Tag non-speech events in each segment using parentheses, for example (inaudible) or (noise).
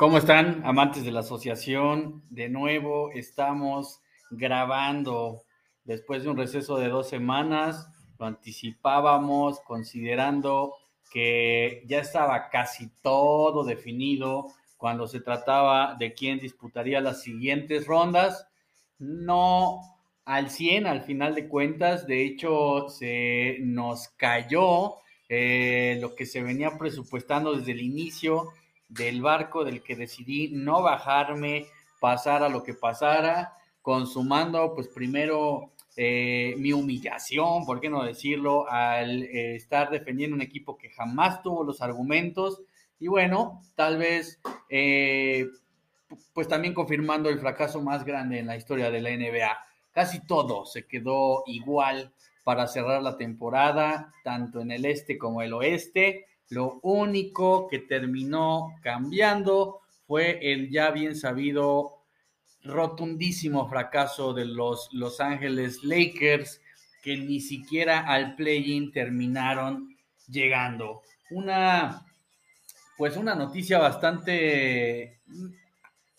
¿Cómo están, amantes de la asociación? De nuevo estamos grabando después de un receso de dos semanas. Lo anticipábamos considerando que ya estaba casi todo definido cuando se trataba de quién disputaría las siguientes rondas. No al 100 al final de cuentas, de hecho se nos cayó eh, lo que se venía presupuestando desde el inicio del barco del que decidí no bajarme, pasar a lo que pasara, consumando pues primero eh, mi humillación, por qué no decirlo, al eh, estar defendiendo un equipo que jamás tuvo los argumentos y bueno, tal vez eh, pues también confirmando el fracaso más grande en la historia de la NBA. Casi todo se quedó igual para cerrar la temporada, tanto en el este como el oeste. Lo único que terminó cambiando fue el ya bien sabido rotundísimo fracaso de los Los Ángeles Lakers, que ni siquiera al play-in terminaron llegando. Una, pues una noticia bastante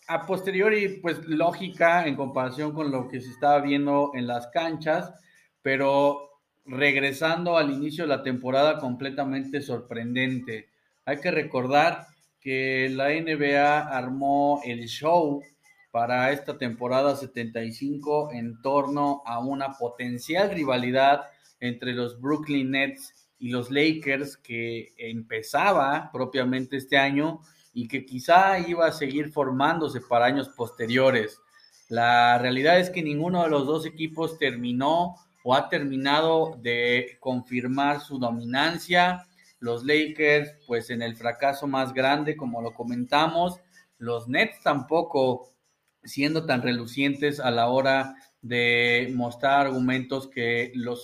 a posteriori, pues lógica en comparación con lo que se estaba viendo en las canchas, pero regresando al inicio de la temporada completamente sorprendente. Hay que recordar que la NBA armó el show para esta temporada 75 en torno a una potencial rivalidad entre los Brooklyn Nets y los Lakers que empezaba propiamente este año y que quizá iba a seguir formándose para años posteriores. La realidad es que ninguno de los dos equipos terminó o ha terminado de confirmar su dominancia. Los Lakers, pues en el fracaso más grande, como lo comentamos, los Nets tampoco siendo tan relucientes a la hora de mostrar argumentos que los,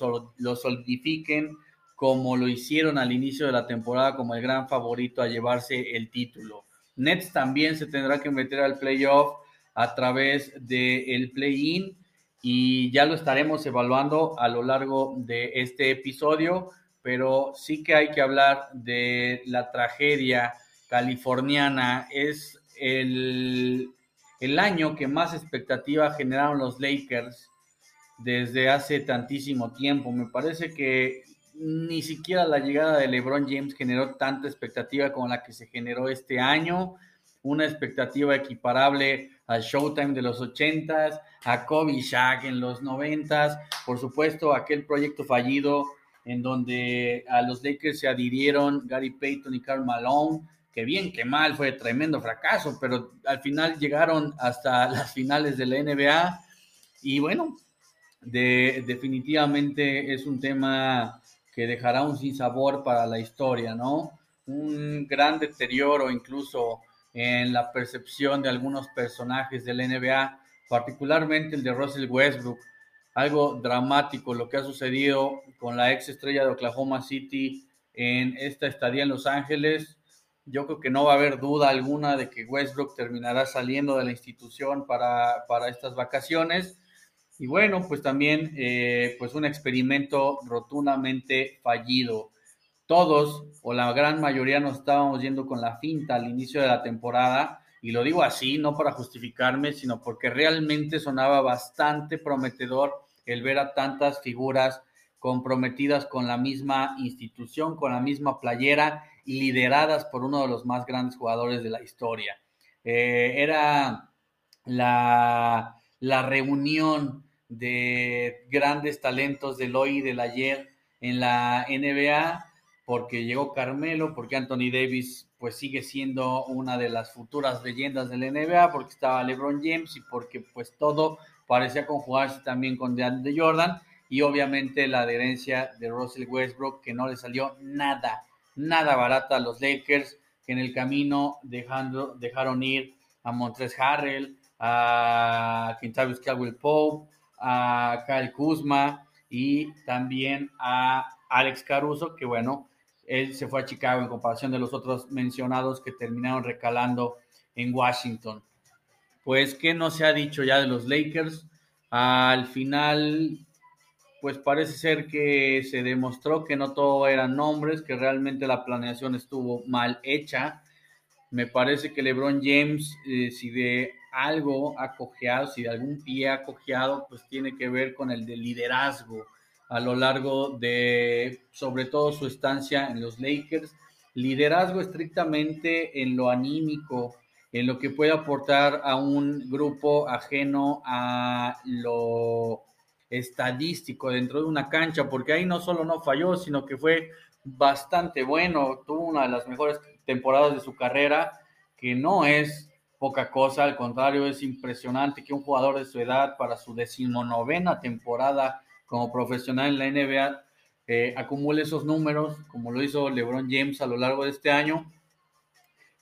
solidifiquen como lo hicieron al inicio de la temporada como el gran favorito a llevarse el título. Nets también se tendrá que meter al playoff a través del play-in y ya lo estaremos evaluando a lo largo de este episodio, pero sí que hay que hablar de la tragedia californiana. Es el, el año que más expectativa generaron los Lakers desde hace tantísimo tiempo. Me parece que ni siquiera la llegada de LeBron James generó tanta expectativa como la que se generó este año. Una expectativa equiparable al Showtime de los 80s, a Kobe Shaq en los 90s, por supuesto aquel proyecto fallido en donde a los Lakers se adhirieron Gary Payton y Karl Malone, que bien que mal fue tremendo fracaso, pero al final llegaron hasta (laughs) las finales de la NBA y bueno, de, definitivamente es un tema que dejará un sinsabor para la historia, ¿no? Un gran deterioro incluso en la percepción de algunos personajes del NBA, particularmente el de Russell Westbrook. Algo dramático lo que ha sucedido con la ex estrella de Oklahoma City en esta estadía en Los Ángeles. Yo creo que no va a haber duda alguna de que Westbrook terminará saliendo de la institución para, para estas vacaciones. Y bueno, pues también eh, pues un experimento rotundamente fallido todos o la gran mayoría nos estábamos yendo con la finta al inicio de la temporada. Y lo digo así, no para justificarme, sino porque realmente sonaba bastante prometedor el ver a tantas figuras comprometidas con la misma institución, con la misma playera y lideradas por uno de los más grandes jugadores de la historia. Eh, era la, la reunión de grandes talentos del hoy y del ayer en la NBA porque llegó Carmelo, porque Anthony Davis pues sigue siendo una de las futuras leyendas del NBA, porque estaba LeBron James y porque pues todo parecía conjugarse también con DeAndre Jordan y obviamente la adherencia de Russell Westbrook que no le salió nada, nada barata a los Lakers, que en el camino dejando, dejaron ir a Montres Harrell, a Quintavious Caldwell Pope, a Kyle Kuzma y también a Alex Caruso, que bueno, él se fue a Chicago en comparación de los otros mencionados que terminaron recalando en Washington. Pues, ¿qué no se ha dicho ya de los Lakers? Al final, pues parece ser que se demostró que no todo eran nombres, que realmente la planeación estuvo mal hecha. Me parece que LeBron James, eh, si de algo ha cojeado, si de algún pie ha cojeado, pues tiene que ver con el de liderazgo a lo largo de, sobre todo, su estancia en los Lakers. Liderazgo estrictamente en lo anímico, en lo que puede aportar a un grupo ajeno a lo estadístico dentro de una cancha, porque ahí no solo no falló, sino que fue bastante bueno, tuvo una de las mejores temporadas de su carrera, que no es poca cosa, al contrario, es impresionante que un jugador de su edad para su decimonovena temporada como profesional en la NBA eh, acumule esos números, como lo hizo LeBron James a lo largo de este año.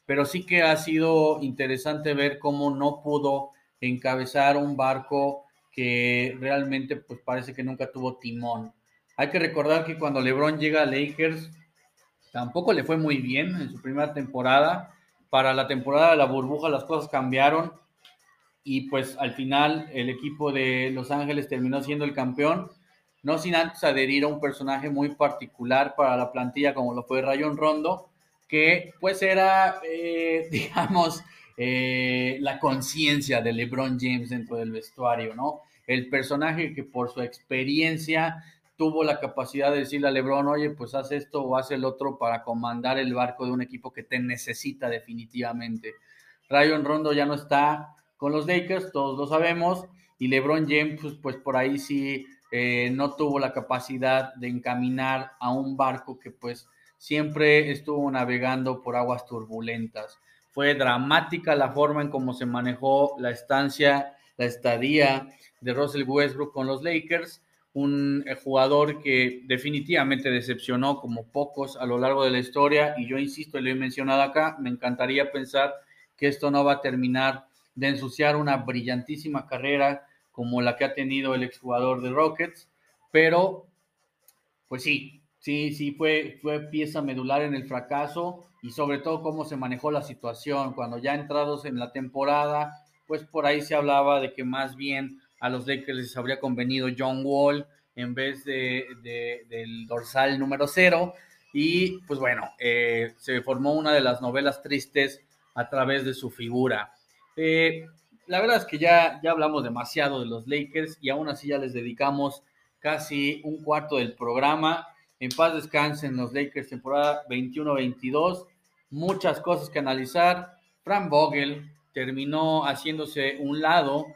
Pero sí que ha sido interesante ver cómo no pudo encabezar un barco que realmente pues parece que nunca tuvo timón. Hay que recordar que cuando LeBron llega a Lakers, tampoco le fue muy bien en su primera temporada. Para la temporada de la burbuja las cosas cambiaron y pues al final el equipo de Los Ángeles terminó siendo el campeón, no sin antes adherir a un personaje muy particular para la plantilla como lo fue Rayon Rondo, que pues era, eh, (laughs) digamos, eh, la conciencia de LeBron James dentro del vestuario, ¿no? El personaje que por su experiencia tuvo la capacidad de decirle a LeBron, oye, pues haz esto o haz el otro para comandar el barco de un equipo que te necesita definitivamente. Rayon Rondo ya no está con los Lakers, todos lo sabemos, y LeBron James, pues, pues por ahí sí eh, no tuvo la capacidad de encaminar a un barco que pues siempre estuvo navegando por aguas turbulentas. Fue dramática la forma en cómo se manejó la estancia, la estadía de Russell Westbrook con los Lakers, un eh, jugador que definitivamente decepcionó como pocos a lo largo de la historia y yo insisto, lo he mencionado acá, me encantaría pensar que esto no va a terminar de ensuciar una brillantísima carrera como la que ha tenido el exjugador de Rockets, pero pues sí, sí, sí fue, fue pieza medular en el fracaso y sobre todo cómo se manejó la situación cuando ya entrados en la temporada, pues por ahí se hablaba de que más bien a los Lakers les habría convenido John Wall en vez de, del dorsal número cero y pues bueno, eh, se formó una de las novelas tristes a través de su figura. Eh, la verdad es que ya, ya hablamos demasiado de los Lakers y aún así ya les dedicamos casi un cuarto del programa. En paz descansen los Lakers temporada 21-22. Muchas cosas que analizar. Frank Vogel terminó haciéndose un lado,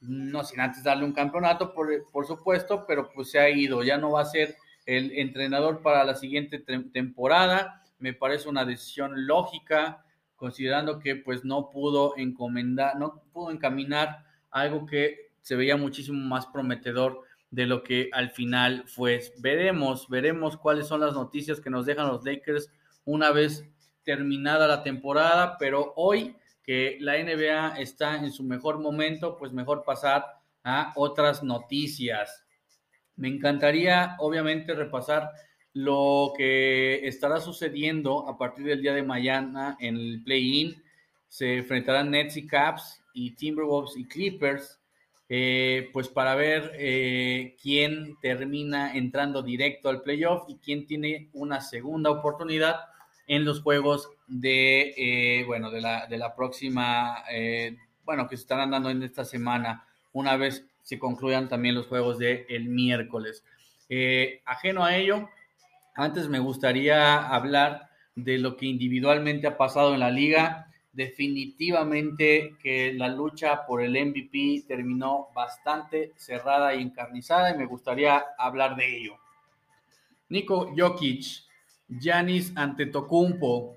no sin antes darle un campeonato, por, por supuesto, pero pues se ha ido. Ya no va a ser el entrenador para la siguiente temporada. Me parece una decisión lógica considerando que pues no pudo encomendar, no pudo encaminar algo que se veía muchísimo más prometedor de lo que al final fue. Veremos, veremos cuáles son las noticias que nos dejan los Lakers una vez terminada la temporada, pero hoy que la NBA está en su mejor momento, pues mejor pasar a otras noticias. Me encantaría, obviamente, repasar lo que estará sucediendo a partir del día de mañana en el play-in. Se enfrentarán Nets y Caps y Timberwolves y Clippers, eh, pues para ver eh, quién termina entrando directo al playoff y quién tiene una segunda oportunidad en los juegos de, eh, bueno, de la, de la próxima, bueno, que se estarán dando en esta semana, una vez se concluyan también los juegos del el miércoles. ajeno a ello, antes me gustaría hablar de lo que individualmente ha pasado en la liga. Definitivamente que la lucha por el MVP terminó bastante cerrada y encarnizada y me gustaría hablar de ello. Nico Jokic, Giannis Antetokounmpo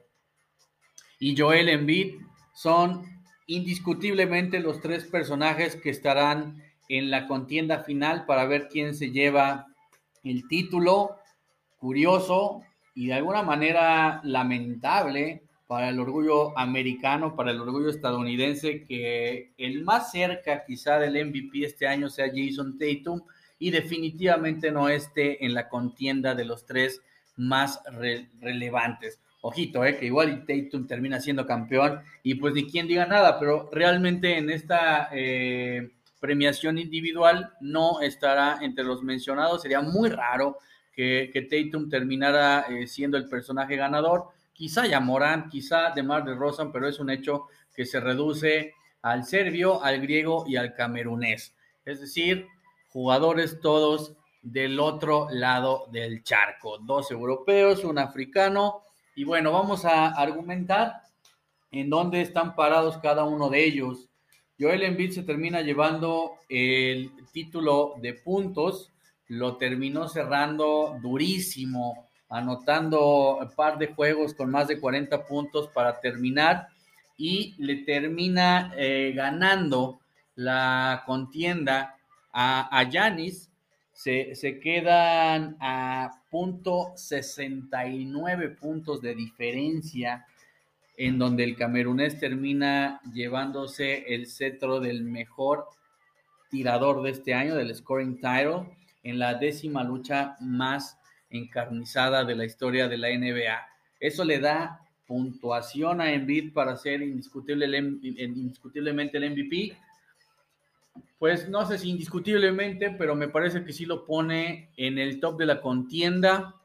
y Joel Embiid son indiscutiblemente los tres personajes que estarán en la contienda final para ver quién se lleva el título curioso y de alguna manera lamentable para el orgullo americano, para el orgullo estadounidense, que el más cerca quizá del MVP este año sea Jason Tatum y definitivamente no esté en la contienda de los tres más relevantes. Ojito, eh, que igual Tatum termina siendo campeón y pues ni quien diga nada, pero realmente en esta eh, premiación individual no estará entre los mencionados, sería muy raro que, Tatum terminara eh, siendo el personaje ganador. quizá ya Morán, quizá de Mar de Rosan, pero es un hecho que se reduce al serbio, al griego y al camerunés. Es decir, jugadores todos del otro lado del charco. Dos europeos, un africano. Y bueno, vamos a argumentar en dónde están parados cada uno de ellos. Joel Embiid se termina llevando el título de puntos, lo terminó cerrando durísimo, anotando un par de juegos con más de 40 puntos para terminar y le termina eh, ganando la contienda a Yanis. Se, se, quedan a punto 69 puntos de diferencia en donde el camerunés termina llevándose el cetro del mejor tirador de este año, del scoring title, en la décima lucha más encarnizada de la historia de la NBA. Eso le da puntuación a Embiid para ser indiscutible indiscutiblemente el MVP. Pues no sé si indiscutiblemente, pero me parece que sí lo pone en el top de la contienda,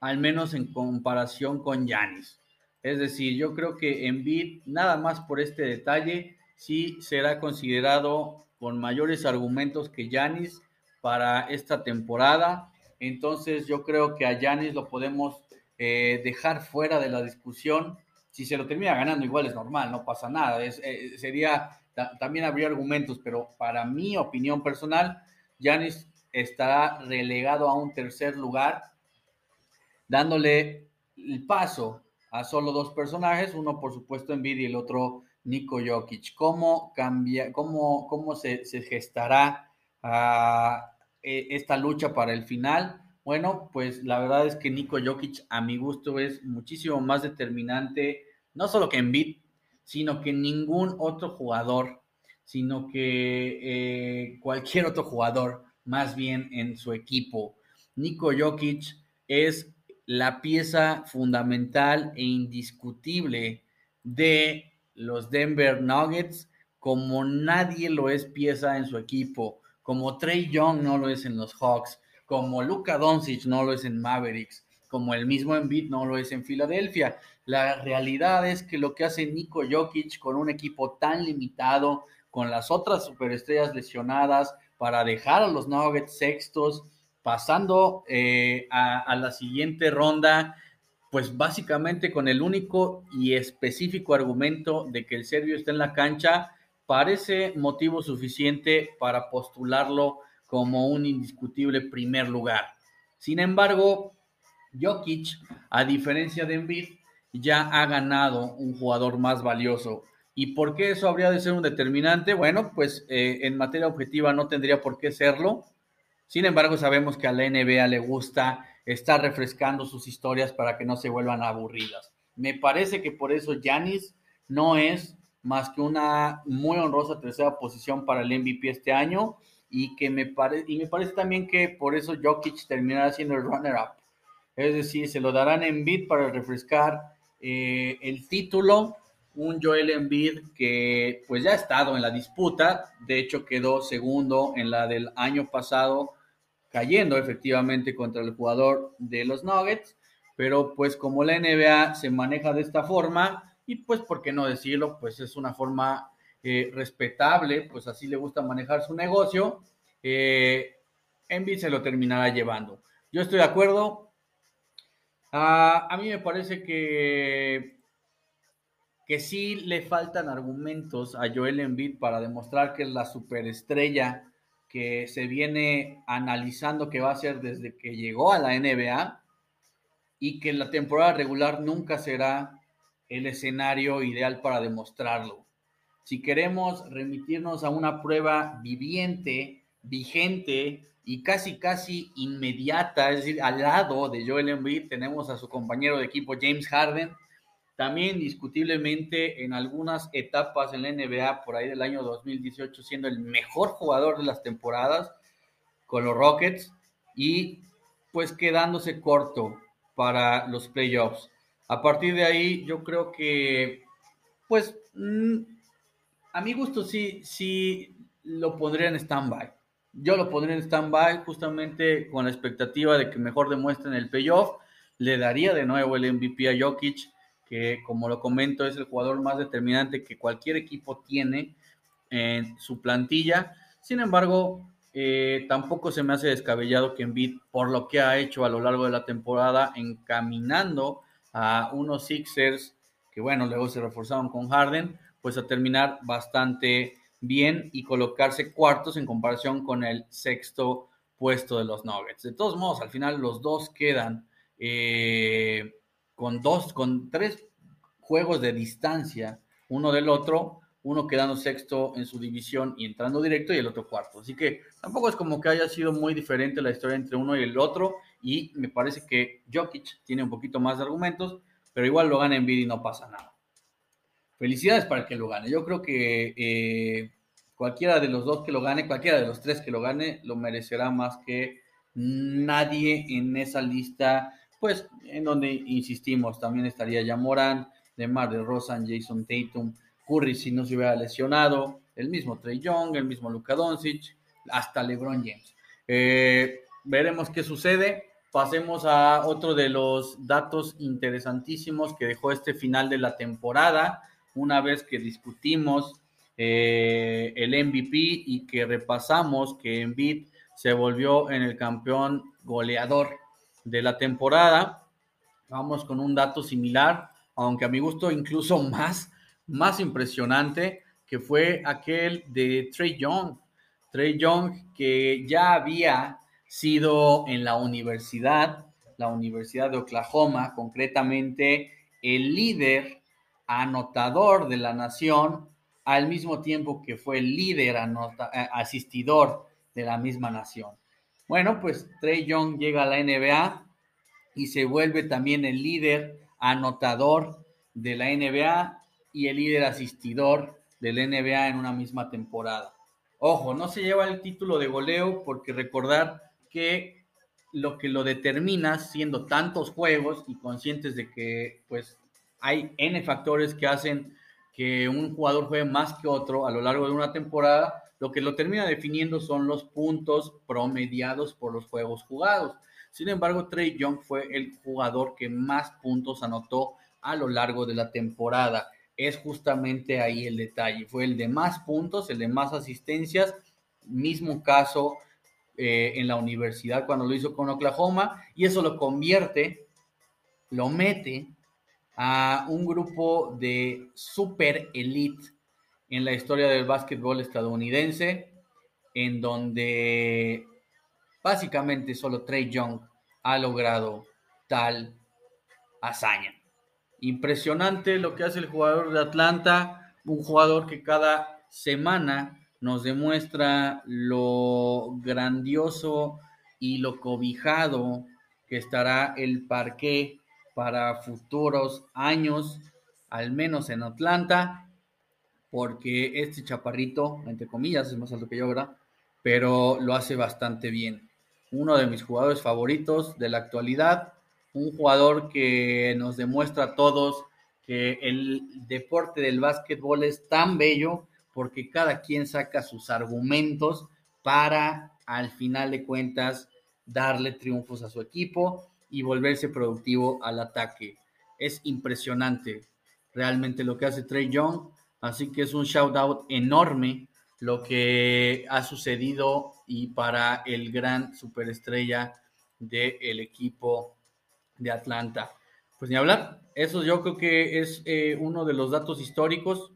al menos en comparación con Yanis. Es decir, yo creo que Embiid, nada más por este detalle, sí será considerado con mayores argumentos que Yanis para esta temporada. Entonces yo creo que a Yanis lo podemos eh, dejar fuera de la discusión. Si se lo termina ganando, igual es normal, no pasa nada. Eh, sería, también habría argumentos, pero para mi opinión personal, Yanis estará relegado a un tercer lugar, dándole el paso a solo dos personajes, uno por supuesto Envid y el otro Nico Jokic. ¿Cómo, cambia, cómo, cómo se, gestará ah, e, esta lucha para el final? Bueno, pues la verdad es que Nico Jokic a mi gusto es muchísimo más determinante, no solo que Envid, sino que ningún otro jugador, sino que eh, cualquier otro jugador, más bien en su equipo. Nico Jokic es la pieza fundamental e indiscutible de los Denver Nuggets, como nadie lo es pieza en su equipo, como Trey Young no lo es en los Hawks, como Luka Doncic no lo es en Mavericks, como el mismo Embiid no lo es en Filadelfia. La realidad es que lo que hace Nico Jokic con un equipo tan limitado, con las otras superestrellas lesionadas, para dejar a los Nuggets sextos, pasando eh, a, la siguiente ronda, pues básicamente con el único y específico argumento de que el serbio está en la cancha, parece motivo suficiente para postularlo como un indiscutible primer lugar. Sin embargo, Jokic, a diferencia de Embiid, ya ha ganado un jugador más valioso. ¿Y por qué eso habría de ser un determinante? Bueno, pues eh, en materia objetiva no tendría por qué serlo. Sin embargo, sabemos que a la NBA le gusta estar refrescando sus historias para que no se vuelvan aburridas. Me parece que por eso Yanis no es más que una muy honrosa tercera posición para el MVP este año y que me, y me parece también que por eso Jokic terminará siendo el runner-up. Es decir, se lo darán en bid para refrescar eh, el título. Un Joel Embiid que pues ya ha estado en la disputa, de hecho quedó segundo en la del año pasado cayendo efectivamente contra el jugador de los Nuggets, pero pues como la NBA se maneja de esta forma, y pues por qué no decirlo, pues es una forma eh, respetable, pues así le gusta manejar su negocio, eh, Envy se lo terminará llevando. Yo estoy de acuerdo. Ah, a mí me parece que, que sí le faltan argumentos a Joel Embiid para demostrar que es la superestrella que se viene analizando que va a ser desde que llegó a la NBA y que la temporada regular nunca será el escenario ideal para demostrarlo. Si queremos remitirnos a una prueba viviente, vigente y casi casi inmediata, es decir, al lado de Joel Embiid tenemos a su compañero de equipo James Harden, también discutiblemente en algunas etapas en la NBA por ahí del año 2018 siendo el mejor jugador de las temporadas con los Rockets y pues quedándose corto para los playoffs. A partir de ahí yo creo que pues mm, a mi gusto sí, sí lo pondría en stand-by. Yo lo pondría en stand-by justamente con la expectativa de que mejor demuestren el playoff le daría de nuevo el MVP a Jokic, que como lo comento es el jugador más determinante que cualquier equipo tiene en su plantilla. Sin embargo, eh, tampoco se me hace descabellado que Embiid, por lo que ha hecho a lo largo de la temporada, encaminando a unos Sixers que, bueno, luego se reforzaron con Harden, pues a terminar bastante bien y colocarse cuartos en comparación con el sexto puesto de los Nuggets. De todos modos, al final los dos quedan eh, con dos, con tres juegos de distancia uno del otro, uno quedando sexto en su división y entrando directo y el otro cuarto. Así que tampoco es como que haya sido muy diferente la historia entre uno y el otro y me parece que Jokic tiene un poquito más de argumentos, pero igual lo gana vida y no pasa nada. Felicidades para el que lo gane. Yo creo que eh, cualquiera de los dos que lo gane, cualquiera de los tres que lo gane, lo merecerá más que nadie en esa lista, pues en donde insistimos, también estaría ya Morán, Demar de Rosan, Jason Tatum, Curry si no se hubiera lesionado, el mismo Trey Young, el mismo Luka Doncic, hasta LeBron James. Eh, veremos qué sucede. Pasemos a otro de los datos interesantísimos que dejó este final de la temporada, una vez que discutimos eh, el MVP y que repasamos que Embiid se volvió en el campeón goleador de la temporada. Vamos con un dato similar, aunque a mi gusto incluso (laughs) más, más impresionante, que fue aquel de Trey Young. Trey Young que ya había sido en la universidad, la Universidad de Oklahoma, concretamente el líder anotador de la nación al mismo tiempo que fue el líder eh, asistidor de la misma nación. Bueno, pues Trey Young llega a la NBA y se vuelve también el líder anotador de la NBA y el líder asistidor del NBA en una misma temporada. Ojo, no se lleva el título de goleo porque recordar que lo que lo determina siendo tantos juegos y conscientes de que pues hay N factores que hacen que un jugador juegue más que otro a lo largo de una temporada, lo que lo termina definiendo son los puntos promediados por los juegos jugados. Sin embargo, Trey Young fue el jugador que más puntos anotó a lo largo de la temporada. Es justamente ahí el detalle. Fue el de más puntos, el de más asistencias. Mismo caso eh, en la universidad cuando lo hizo con Oklahoma. Y eso lo convierte, lo mete a un grupo de super elite en la historia del básquetbol estadounidense, en donde básicamente solo Trey Young ha logrado tal hazaña. Impresionante lo que hace el jugador de Atlanta, un jugador que cada semana nos demuestra lo grandioso y lo cobijado que estará el parque para futuros años, al menos en Atlanta, porque este chaparrito, entre comillas, es más alto que yo. Pero lo hace bastante bien. Uno de mis jugadores favoritos de la actualidad, un jugador que nos demuestra a todos que el deporte del básquetbol es tan bello porque cada quien saca sus argumentos para, al final de cuentas, darle triunfos a su equipo y volverse productivo al ataque. Es impresionante realmente lo que hace Trey Young, así que es un shout out enorme lo que ha sucedido y para el gran superestrella del equipo de Atlanta. Pues ni hablar, eso yo creo que es eh, uno de los datos históricos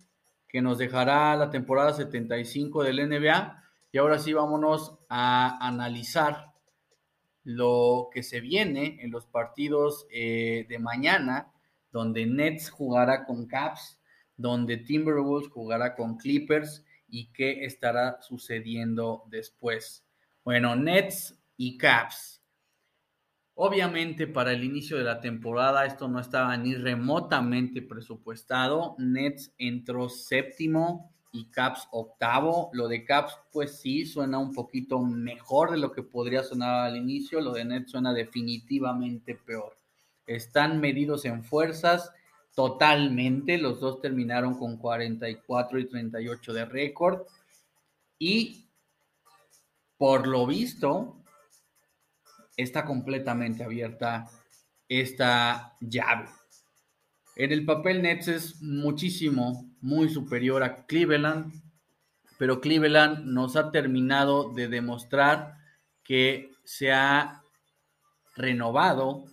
que nos dejará la temporada 75 del NBA. Y ahora sí vámonos a analizar lo que se viene en los partidos eh, de mañana, donde Nets jugará con Caps, donde Timberwolves jugará con Clippers y qué estará sucediendo después. Bueno, Nets y Caps. Obviamente para el inicio de la temporada esto no estaba ni remotamente presupuestado. Nets entró séptimo y Caps octavo. Lo de Caps, pues sí, suena un poquito mejor de lo que podría sonar al inicio. Lo de Nets suena definitivamente peor. Están medidos en fuerzas totalmente. Los dos terminaron con 44 y 38 de récord. Y por lo visto, está completamente abierta esta llave. En el papel Nets es muchísimo, muy superior a Cleveland, pero Cleveland nos ha terminado de demostrar que se ha renovado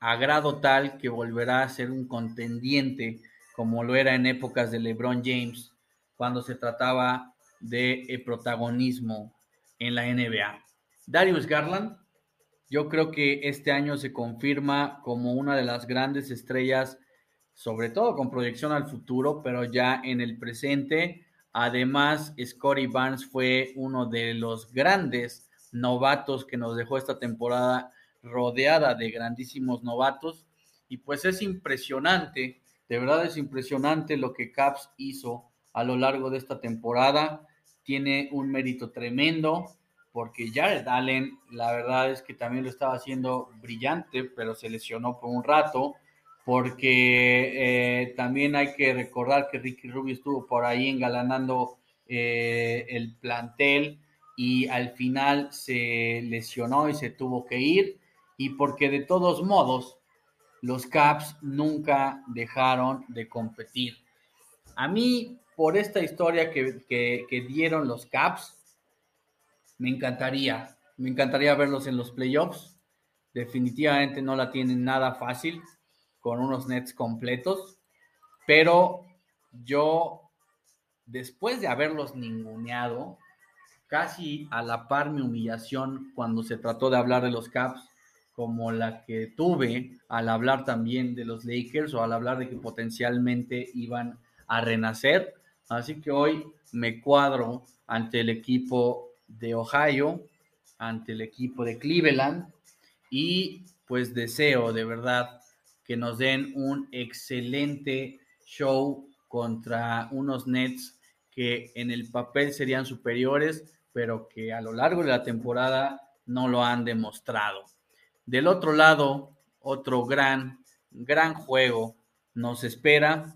a grado tal que volverá a ser un contendiente como lo era en épocas de LeBron James, cuando se trataba de eh, protagonismo en la NBA. Darius Garland, yo creo que este año se confirma como una de las grandes estrellas, sobre todo con proyección al futuro, pero ya en el presente. Además, Scotty Barnes fue uno de los grandes novatos que nos dejó esta temporada rodeada de grandísimos novatos. Y pues es impresionante, de verdad es impresionante lo que Caps hizo a lo largo de esta temporada. Tiene un mérito tremendo porque Jared Allen, la verdad es que también lo estaba haciendo brillante, pero se lesionó por un rato, porque eh, también hay que recordar que Ricky Rubio estuvo por ahí engalanando eh, el plantel y al final se lesionó y se tuvo que ir, y porque de todos modos los Caps nunca dejaron de competir. A mí, por esta historia que, dieron los Caps, me encantaría, me encantaría verlos en los playoffs. Definitivamente no la tienen nada fácil con unos Nets completos, pero yo, después de haberlos ninguneado, casi a la par mi humillación cuando se trató de hablar de los Caps, como la que tuve al hablar también de los Lakers o al hablar de que potencialmente iban a renacer. Así que hoy me cuadro ante el equipo de Ohio, ante el equipo de Cleveland y pues deseo de verdad que nos den un excelente show contra unos Nets que en el papel serían superiores, pero que a lo largo de la temporada no lo han demostrado. Del otro lado, otro gran, gran juego nos espera.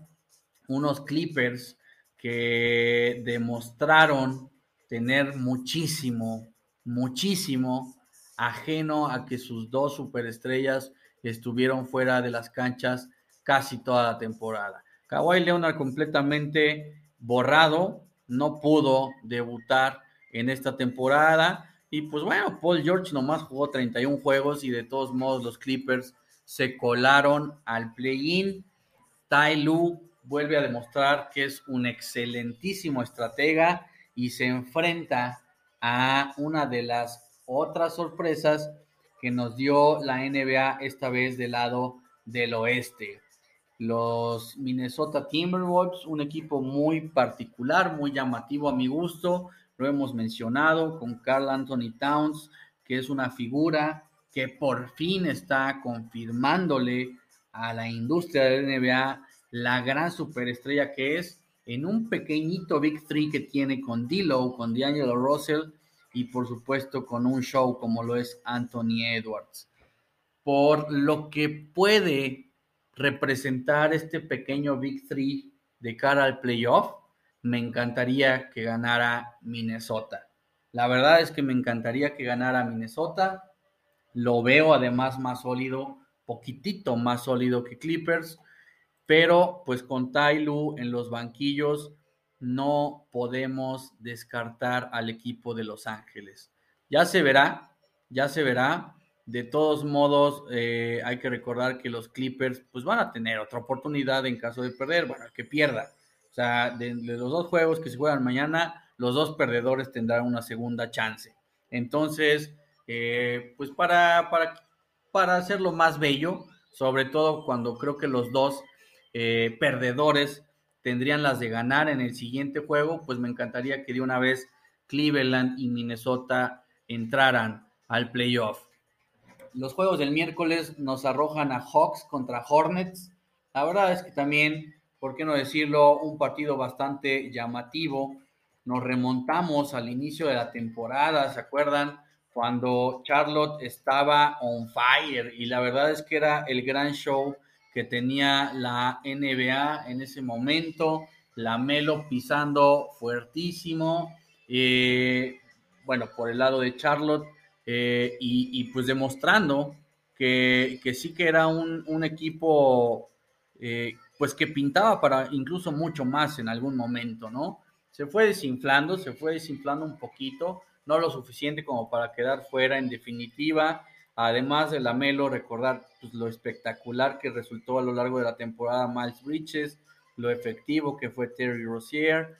Unos Clippers que demostraron tener muchísimo, muchísimo ajeno a que sus dos superestrellas estuvieron fuera de las canchas casi toda la temporada. Kawhi Leonard completamente borrado, no pudo debutar en esta temporada y pues bueno, Paul George nomás jugó 31 juegos y de todos modos los Clippers se colaron al play-in. Tai Lu vuelve a demostrar que es un excelentísimo estratega y se enfrenta a una de las otras sorpresas que nos dio la NBA esta vez del lado del oeste. Los Minnesota Timberwolves, un equipo muy particular, muy llamativo a mi gusto, lo hemos mencionado con Carl Anthony Towns, que es una figura que por fin está confirmándole a la industria del NBA la gran superestrella que es en un pequeñito Big Three que tiene con D'Lo, con D'Angelo Russell y por supuesto con un show como lo es Anthony Edwards. Por lo que puede representar este pequeño Big Three de cara al playoff, me encantaría que ganara Minnesota. La verdad es que me encantaría que ganara Minnesota. Lo veo además más sólido, poquitito más sólido que Clippers, pero pues con Tailu en los banquillos no podemos descartar al equipo de Los Ángeles. Ya se verá, ya se verá. De todos modos, eh, hay que recordar que los Clippers pues van a tener otra oportunidad en caso de perder, bueno, que pierda o sea, de, los dos juegos que se juegan mañana, los dos perdedores tendrán una segunda chance. Entonces, eh, pues para, para, para hacerlo más bello, sobre todo cuando creo que los dos eh, perdedores tendrían las de ganar en el siguiente juego, pues me encantaría que de una vez Cleveland y Minnesota entraran al playoff. Los juegos del miércoles nos arrojan a Hawks contra Hornets. La verdad es que también por qué no decirlo, un partido bastante llamativo. Nos remontamos al inicio de la temporada, ¿se acuerdan? Cuando Charlotte estaba on fire y la verdad es que era el gran show que tenía la NBA en ese momento. La Melo pisando fuertísimo. Eh, bueno, por el lado de Charlotte eh, y, pues demostrando que, sí que era un, equipo eh, pues que pintaba para incluso mucho más en algún momento, ¿no? Se fue desinflando, se fue desinflando un poquito, no lo suficiente como para quedar fuera en definitiva. Además de la Melo, recordar pues, lo espectacular que resultó a lo largo de la temporada Miles Bridges, lo efectivo que fue Terry Rozier.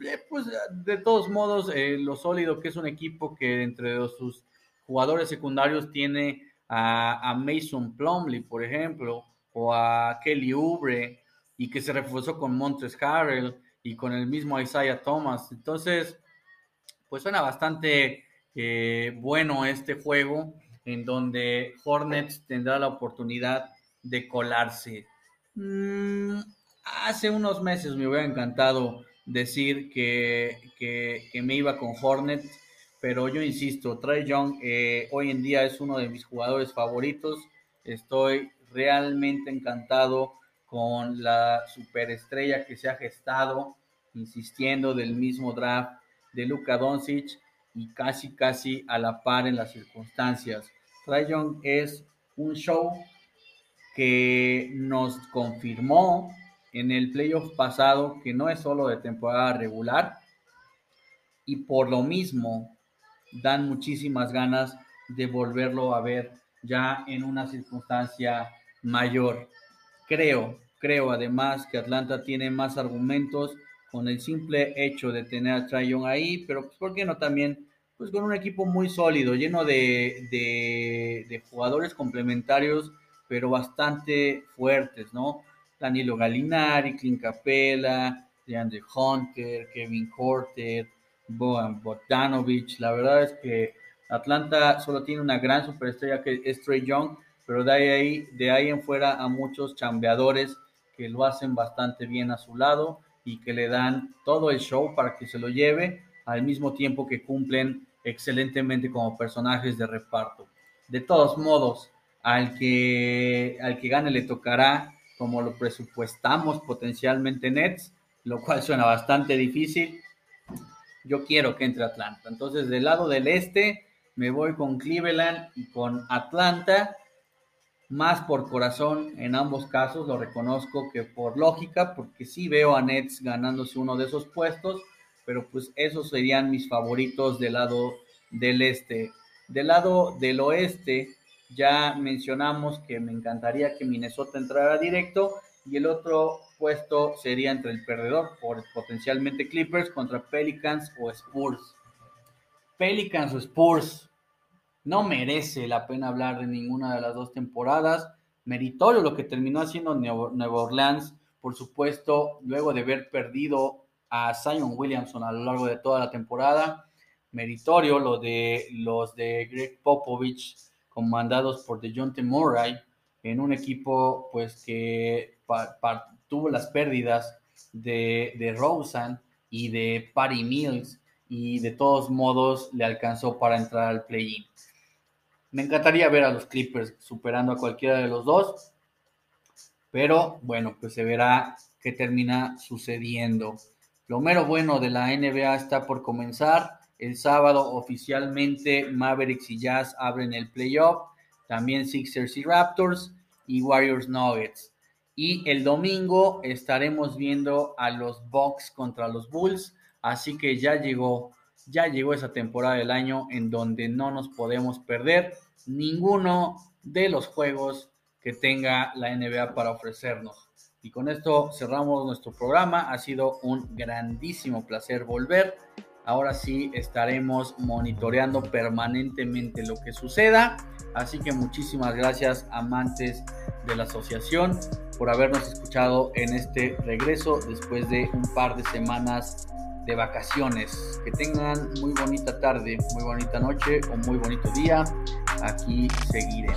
Eh, pues de todos modos, eh, lo sólido que es un equipo que entre sus jugadores secundarios tiene a, Mason Plumley, por ejemplo, o a Kelly Oubre, y que se reforzó con Montres Harrell y con el mismo Isaiah Thomas. Entonces, pues suena bastante eh, bueno este juego en donde Hornets tendrá la oportunidad de colarse. Mm, hace unos meses me hubiera encantado decir que, que, me iba con Hornets, pero yo insisto, Trey Young eh, hoy en día es uno de mis jugadores favoritos. Estoy realmente encantado con la superestrella que se ha gestado, insistiendo del mismo draft de Luka Doncic y casi casi a la par en las circunstancias. Trae Young es un show que nos confirmó en el playoff pasado que no es solo de temporada regular y por lo mismo dan muchísimas ganas de volverlo a ver ya en una circunstancia mayor. Creo, creo además que Atlanta tiene más argumentos con el simple hecho de tener a Trayon ahí, pero pues, ¿por qué no también? Pues con un equipo muy sólido, lleno de, de, jugadores complementarios, pero bastante fuertes, ¿no? Danilo Galinari, Clint Capella, DeAndre Hunter, Kevin Corter, Boban Bogdanovich. La verdad es que Atlanta solo tiene una gran superestrella que es Trey Young, pero de ahí, de ahí en fuera a muchos chambeadores que lo hacen bastante bien a su lado y que le dan todo el show para que se lo lleve al mismo tiempo que cumplen excelentemente como personajes de reparto. De todos modos, al que, al que gane le tocará como lo presupuestamos potencialmente Nets, lo cual suena bastante difícil. Yo quiero que entre Atlanta. Entonces, del lado del este, me voy con Cleveland y con Atlanta más por corazón en ambos casos, lo reconozco que por lógica, porque sí veo a Nets ganándose uno de esos puestos, pero pues esos serían mis favoritos del lado del este. Del lado del oeste, ya mencionamos que me encantaría que Minnesota entrara directo y el otro puesto sería entre el perdedor por potencialmente Clippers contra Pelicans o Spurs. Pelicans o Spurs, no merece la pena hablar de ninguna de las dos temporadas. Meritorio lo que terminó haciendo Nueva Orleans, por supuesto, luego de haber perdido a Zion Williamson a lo largo de toda la temporada. Meritorio lo de los de Greg Popovich, comandados por DeJounte Murray, en un equipo pues que tuvo las pérdidas de, de Rosen y de Patty Mills y de todos modos le alcanzó para entrar al play-in. Me encantaría ver a los Clippers superando a cualquiera de los dos, pero bueno, pues se verá qué termina sucediendo. Lo mero bueno de la NBA está por comenzar. El sábado oficialmente Mavericks y Jazz abren el playoff. También Sixers y Raptors y Warriors Nuggets. Y el domingo estaremos viendo a los Bucks contra los Bulls. Así que ya llegó, ya llegó esa temporada del año en donde no nos podemos perder ninguno de los juegos que tenga la NBA para ofrecernos. Y con esto cerramos nuestro programa. Ha sido un grandísimo placer volver. Ahora sí estaremos monitoreando permanentemente lo que suceda. Así que muchísimas gracias amantes de la asociación por habernos escuchado en este regreso después de un par de semanas de vacaciones. Que tengan muy bonita tarde, muy bonita noche o muy bonito día. Aquí seguiré.